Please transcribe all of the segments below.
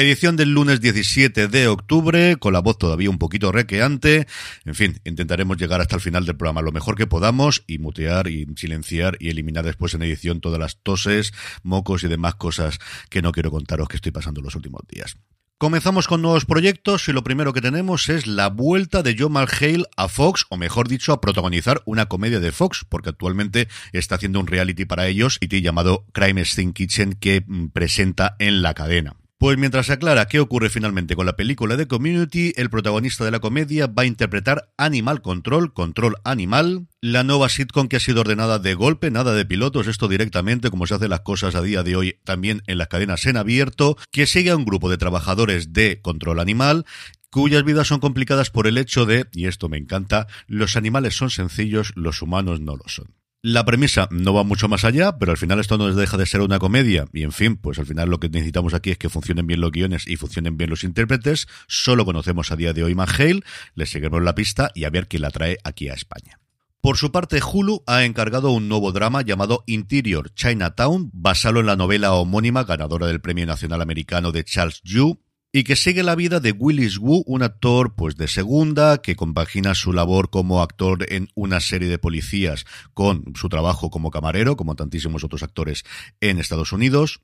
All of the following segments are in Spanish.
Edición del lunes 17 de octubre, con la voz todavía un poquito requeante. En fin, intentaremos llegar hasta el final del programa lo mejor que podamos y mutear y silenciar y eliminar después en edición todas las toses, mocos y demás cosas que no quiero contaros que estoy pasando los últimos días. Comenzamos con nuevos proyectos y lo primero que tenemos es la vuelta de Joe Malhale a Fox, o mejor dicho, a protagonizar una comedia de Fox, porque actualmente está haciendo un reality para ellos y llamado Crime Scene Kitchen que mm, presenta en la cadena. Pues mientras se aclara qué ocurre finalmente con la película de Community, el protagonista de la comedia va a interpretar Animal Control, Control Animal, la nueva sitcom que ha sido ordenada de golpe, nada de pilotos, esto directamente, como se hacen las cosas a día de hoy también en las cadenas en abierto, que sigue a un grupo de trabajadores de Control Animal cuyas vidas son complicadas por el hecho de, y esto me encanta, los animales son sencillos, los humanos no lo son. La premisa no va mucho más allá, pero al final esto no deja de ser una comedia. Y en fin, pues al final lo que necesitamos aquí es que funcionen bien los guiones y funcionen bien los intérpretes. Solo conocemos a día de hoy Hale, le seguimos la pista y a ver quién la trae aquí a España. Por su parte, Hulu ha encargado un nuevo drama llamado Interior Chinatown, basado en la novela homónima ganadora del Premio Nacional Americano de Charles Yu, y que sigue la vida de Willis Wu, un actor pues de segunda que compagina su labor como actor en una serie de policías con su trabajo como camarero, como tantísimos otros actores en Estados Unidos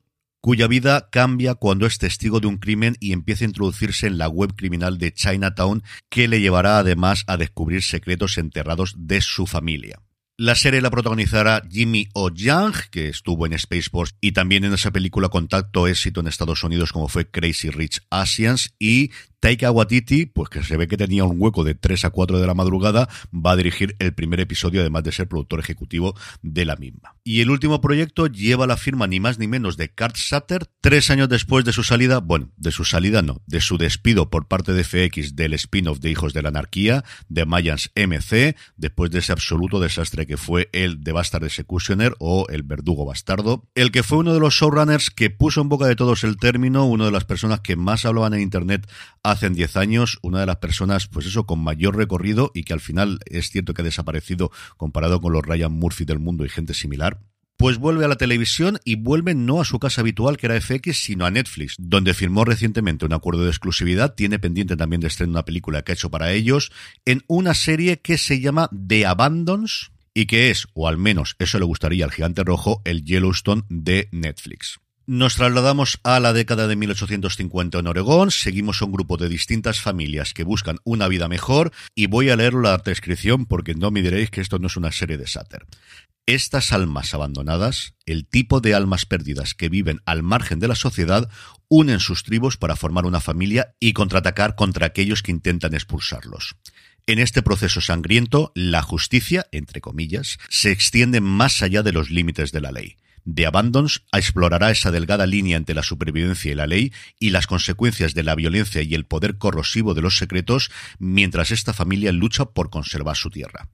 cuya vida cambia cuando es testigo de un crimen y empieza a introducirse en la web criminal de Chinatown, que le llevará además a descubrir secretos enterrados de su familia. La serie la protagonizará Jimmy O. Young, que estuvo en Spaceforce y también en esa película Contacto éxito en Estados Unidos como fue Crazy Rich Asians y Taika Waititi, pues que se ve que tenía un hueco de 3 a 4 de la madrugada, va a dirigir el primer episodio, además de ser productor ejecutivo de la misma. Y el último proyecto lleva la firma ni más ni menos de Kurt Sutter, tres años después de su salida, bueno, de su salida no, de su despido por parte de FX del spin-off de Hijos de la Anarquía, de Mayans MC, después de ese absoluto desastre que fue el de Bastard Executioner o el Verdugo Bastardo, el que fue uno de los showrunners que puso en boca de todos el término, una de las personas que más hablaban en Internet hace 10 años, una de las personas, pues eso, con mayor recorrido y que al final es cierto que ha desaparecido comparado con los Ryan Murphy del mundo y gente similar. Pues vuelve a la televisión y vuelve no a su casa habitual que era FX, sino a Netflix, donde firmó recientemente un acuerdo de exclusividad, tiene pendiente también de estrenar una película que ha hecho para ellos, en una serie que se llama The Abandons y que es, o al menos eso le gustaría al gigante rojo, el Yellowstone de Netflix. Nos trasladamos a la década de 1850 en Oregón, seguimos a un grupo de distintas familias que buscan una vida mejor y voy a leer la descripción porque no me diréis que esto no es una serie de Satter. Estas almas abandonadas, el tipo de almas perdidas que viven al margen de la sociedad, unen sus tribus para formar una familia y contraatacar contra aquellos que intentan expulsarlos. En este proceso sangriento, la justicia, entre comillas, se extiende más allá de los límites de la ley. The Abandons explorará esa delgada línea entre la supervivencia y la ley y las consecuencias de la violencia y el poder corrosivo de los secretos mientras esta familia lucha por conservar su tierra.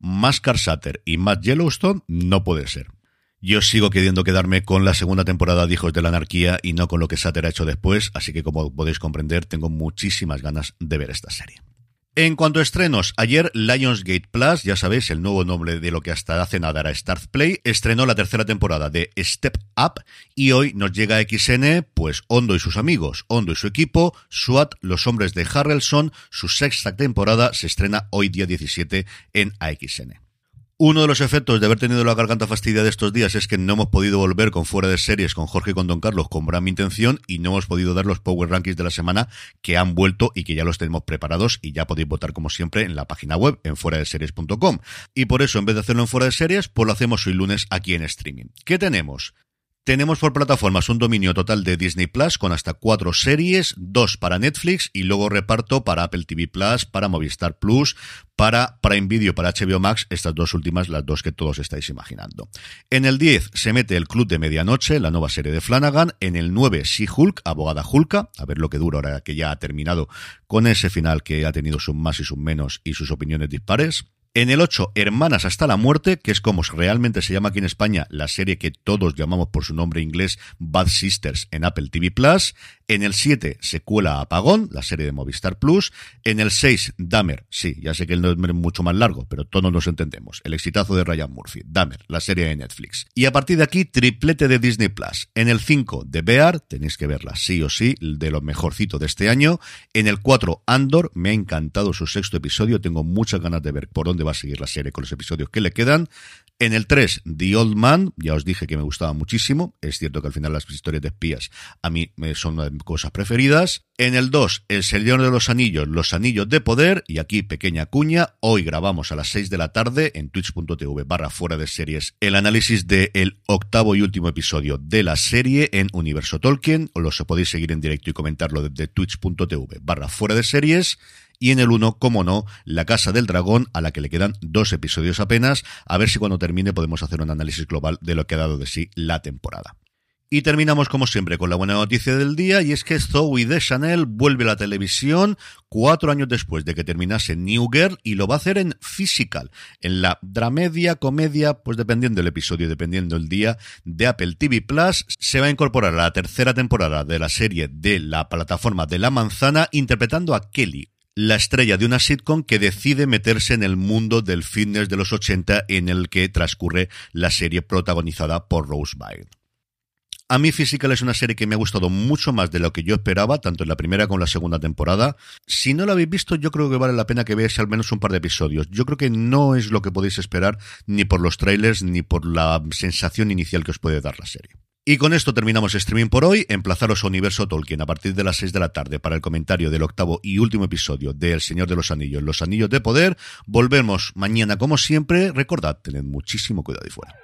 Más Carsater y más Yellowstone no puede ser. Yo sigo queriendo quedarme con la segunda temporada de Hijos de la Anarquía y no con lo que Sater ha hecho después, así que como podéis comprender, tengo muchísimas ganas de ver esta serie. En cuanto a estrenos, ayer Lionsgate Plus, ya sabéis, el nuevo nombre de lo que hasta hace nada era Start Play, estrenó la tercera temporada de Step Up y hoy nos llega a XN, pues Hondo y sus amigos, Hondo y su equipo, SWAT, los hombres de Harrelson, su sexta temporada se estrena hoy día 17 en AXN. Uno de los efectos de haber tenido la garganta fastidiada estos días es que no hemos podido volver con fuera de series con Jorge y con Don Carlos con gran intención y no hemos podido dar los Power Rankings de la semana que han vuelto y que ya los tenemos preparados y ya podéis votar como siempre en la página web en fuera de series.com. Y por eso en vez de hacerlo en fuera de series, pues lo hacemos hoy lunes aquí en streaming. ¿Qué tenemos? Tenemos por plataformas un dominio total de Disney Plus con hasta cuatro series, dos para Netflix y luego reparto para Apple TV Plus, para Movistar Plus, para Prime Video, para HBO Max, estas dos últimas, las dos que todos estáis imaginando. En el 10 se mete el Club de Medianoche, la nueva serie de Flanagan. En el 9, She-Hulk, abogada Hulka, a ver lo que dura ahora que ya ha terminado con ese final que ha tenido sus más y sus menos y sus opiniones dispares. En el 8, Hermanas hasta la muerte, que es como realmente se llama aquí en España la serie que todos llamamos por su nombre inglés Bad Sisters en Apple TV Plus. En el 7, Secuela Apagón, la serie de Movistar Plus. En el 6, Dahmer, sí, ya sé que el nombre es mucho más largo, pero todos nos entendemos. El exitazo de Ryan Murphy, Dahmer, la serie de Netflix. Y a partir de aquí, triplete de Disney Plus. En el 5, The Bear, tenéis que verla sí o sí, de lo mejorcito de este año. En el 4, Andor, me ha encantado su sexto episodio, tengo muchas ganas de ver por dónde va a seguir la serie con los episodios que le quedan. En el 3, The Old Man, ya os dije que me gustaba muchísimo. Es cierto que al final las historias de espías a mí me son una de cosas preferidas. En el 2, El Señor de los Anillos, Los Anillos de Poder. Y aquí, pequeña cuña, hoy grabamos a las 6 de la tarde en twitch.tv barra fuera de series el análisis del octavo y último episodio de la serie en Universo Tolkien. Os lo podéis seguir en directo y comentarlo desde twitch.tv barra fuera de series y en el 1, como no, La Casa del Dragón, a la que le quedan dos episodios apenas, a ver si cuando termine podemos hacer un análisis global de lo que ha dado de sí la temporada. Y terminamos como siempre con la buena noticia del día y es que Zoe de Chanel vuelve a la televisión cuatro años después de que terminase New Girl y lo va a hacer en Physical, en la dramedia, comedia, pues dependiendo del episodio, dependiendo el día de Apple TV Plus, se va a incorporar a la tercera temporada de la serie de la plataforma de la manzana interpretando a Kelly, la estrella de una sitcom que decide meterse en el mundo del fitness de los 80 en el que transcurre la serie protagonizada por Rose Byrne. A mí Physical es una serie que me ha gustado mucho más de lo que yo esperaba, tanto en la primera como en la segunda temporada. Si no la habéis visto, yo creo que vale la pena que veáis al menos un par de episodios. Yo creo que no es lo que podéis esperar ni por los trailers ni por la sensación inicial que os puede dar la serie. Y con esto terminamos streaming por hoy. Emplazaros a Universo Tolkien a partir de las 6 de la tarde para el comentario del octavo y último episodio de El Señor de los Anillos, Los Anillos de Poder. Volvemos mañana como siempre. Recordad, tened muchísimo cuidado y fuera.